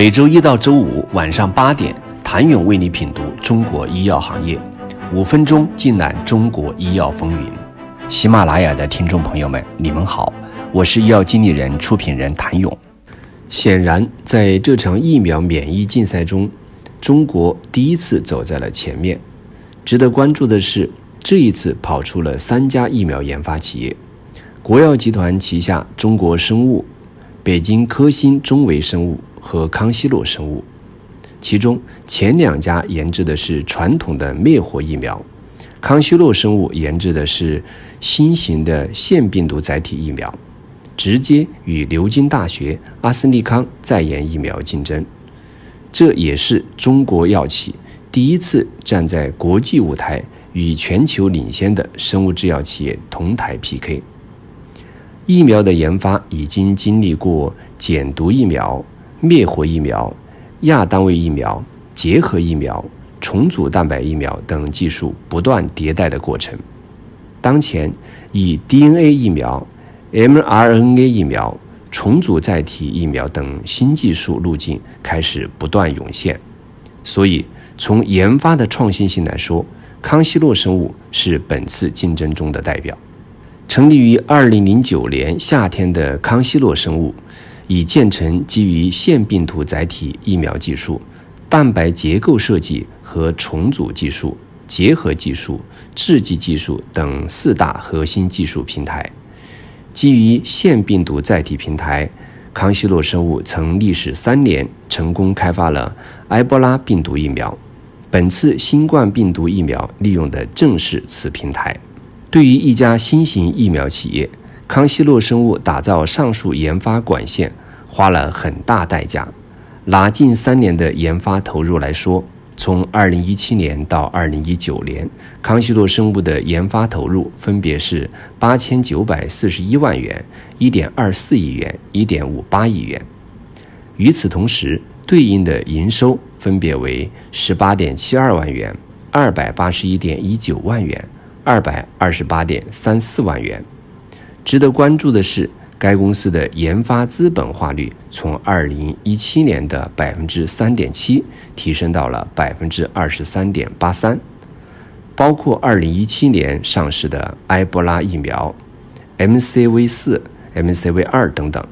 每周一到周五晚上八点，谭勇为你品读中国医药行业，五分钟尽览中国医药风云。喜马拉雅的听众朋友们，你们好，我是医药经理人、出品人谭勇。显然，在这场疫苗免疫竞赛中，中国第一次走在了前面。值得关注的是，这一次跑出了三家疫苗研发企业：国药集团旗下中国生物、北京科兴中维生物和康希诺生物。其中，前两家研制的是传统的灭活疫苗，康希诺生物研制的是新型的腺病毒载体疫苗。直接与牛津大学、阿斯利康在研疫苗竞争，这也是中国药企第一次站在国际舞台与全球领先的生物制药企业同台 PK。疫苗的研发已经经历过减毒疫苗、灭活疫苗、亚单位疫苗、结合疫苗、重组蛋白疫苗等技术不断迭代的过程。当前，以 DNA 疫苗。mRNA 疫苗、重组载体疫苗等新技术路径开始不断涌现，所以从研发的创新性来说，康希诺生物是本次竞争中的代表。成立于2009年夏天的康希诺生物，已建成基于腺病毒载体疫苗技术、蛋白结构设计和重组技术、结合技术、制剂技术等四大核心技术平台。基于腺病毒载体平台，康希诺生物曾历时三年成功开发了埃博拉病毒疫苗。本次新冠病毒疫苗利用的正是此平台。对于一家新型疫苗企业，康希诺生物打造上述研发管线花了很大代价。拿近三年的研发投入来说，从2017年到2019年，康希诺生物的研发投入分别是八千九百四十一万元、一点二四亿元、一点五八亿元。与此同时，对应的营收分别为十八点七二万元、二百八十一点一九万元、二百二十八点三四万元。值得关注的是。该公司的研发资本化率从二零一七年的百分之三点七提升到了百分之二十三点八三，包括二零一七年上市的埃博拉疫苗、MCV 四、MCV 二等等。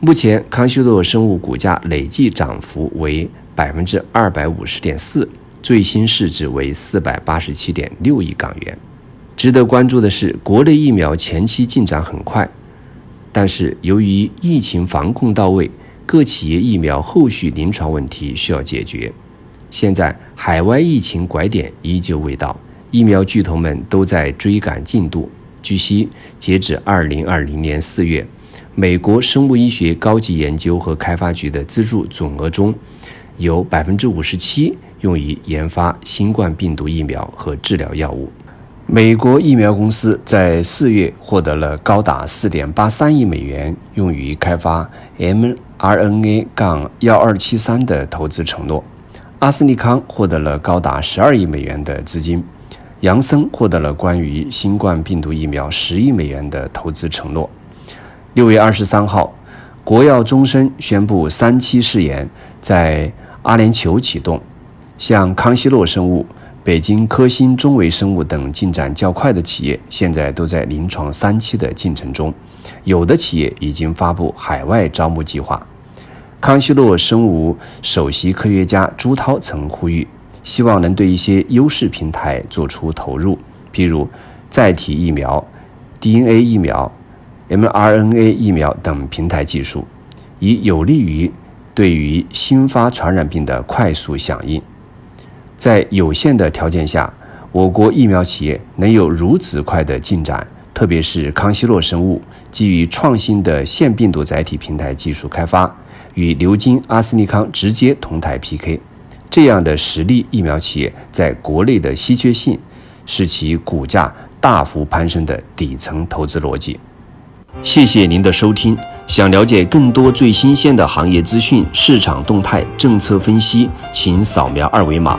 目前，康希诺生物股价累计涨幅为百分之二百五十点四，最新市值为四百八十七点六亿港元。值得关注的是，国内疫苗前期进展很快。但是，由于疫情防控到位，各企业疫苗后续临床问题需要解决。现在，海外疫情拐点依旧未到，疫苗巨头们都在追赶进度。据悉，截止二零二零年四月，美国生物医学高级研究和开发局的资助总额中，有百分之五十七用于研发新冠病毒疫苗和治疗药物。美国疫苗公司在四月获得了高达四点八三亿美元，用于开发 mRNA- 杠幺二七三的投资承诺。阿斯利康获得了高达十二亿美元的资金，杨森获得了关于新冠病毒疫苗十亿美元的投资承诺。六月二十三号，国药终身宣布三期试验在阿联酋启动，向康希诺生物。北京科兴中维生物等进展较快的企业，现在都在临床三期的进程中，有的企业已经发布海外招募计划。康希诺生物首席科学家朱涛曾呼吁，希望能对一些优势平台做出投入，譬如载体疫苗、DNA 疫苗、mRNA 疫苗等平台技术，以有利于对于新发传染病的快速响应。在有限的条件下，我国疫苗企业能有如此快的进展，特别是康希诺生物基于创新的腺病毒载体平台技术开发，与牛津、阿斯利康直接同台 PK，这样的实力疫苗企业在国内的稀缺性，是其股价大幅攀升的底层投资逻辑。谢谢您的收听，想了解更多最新鲜的行业资讯、市场动态、政策分析，请扫描二维码。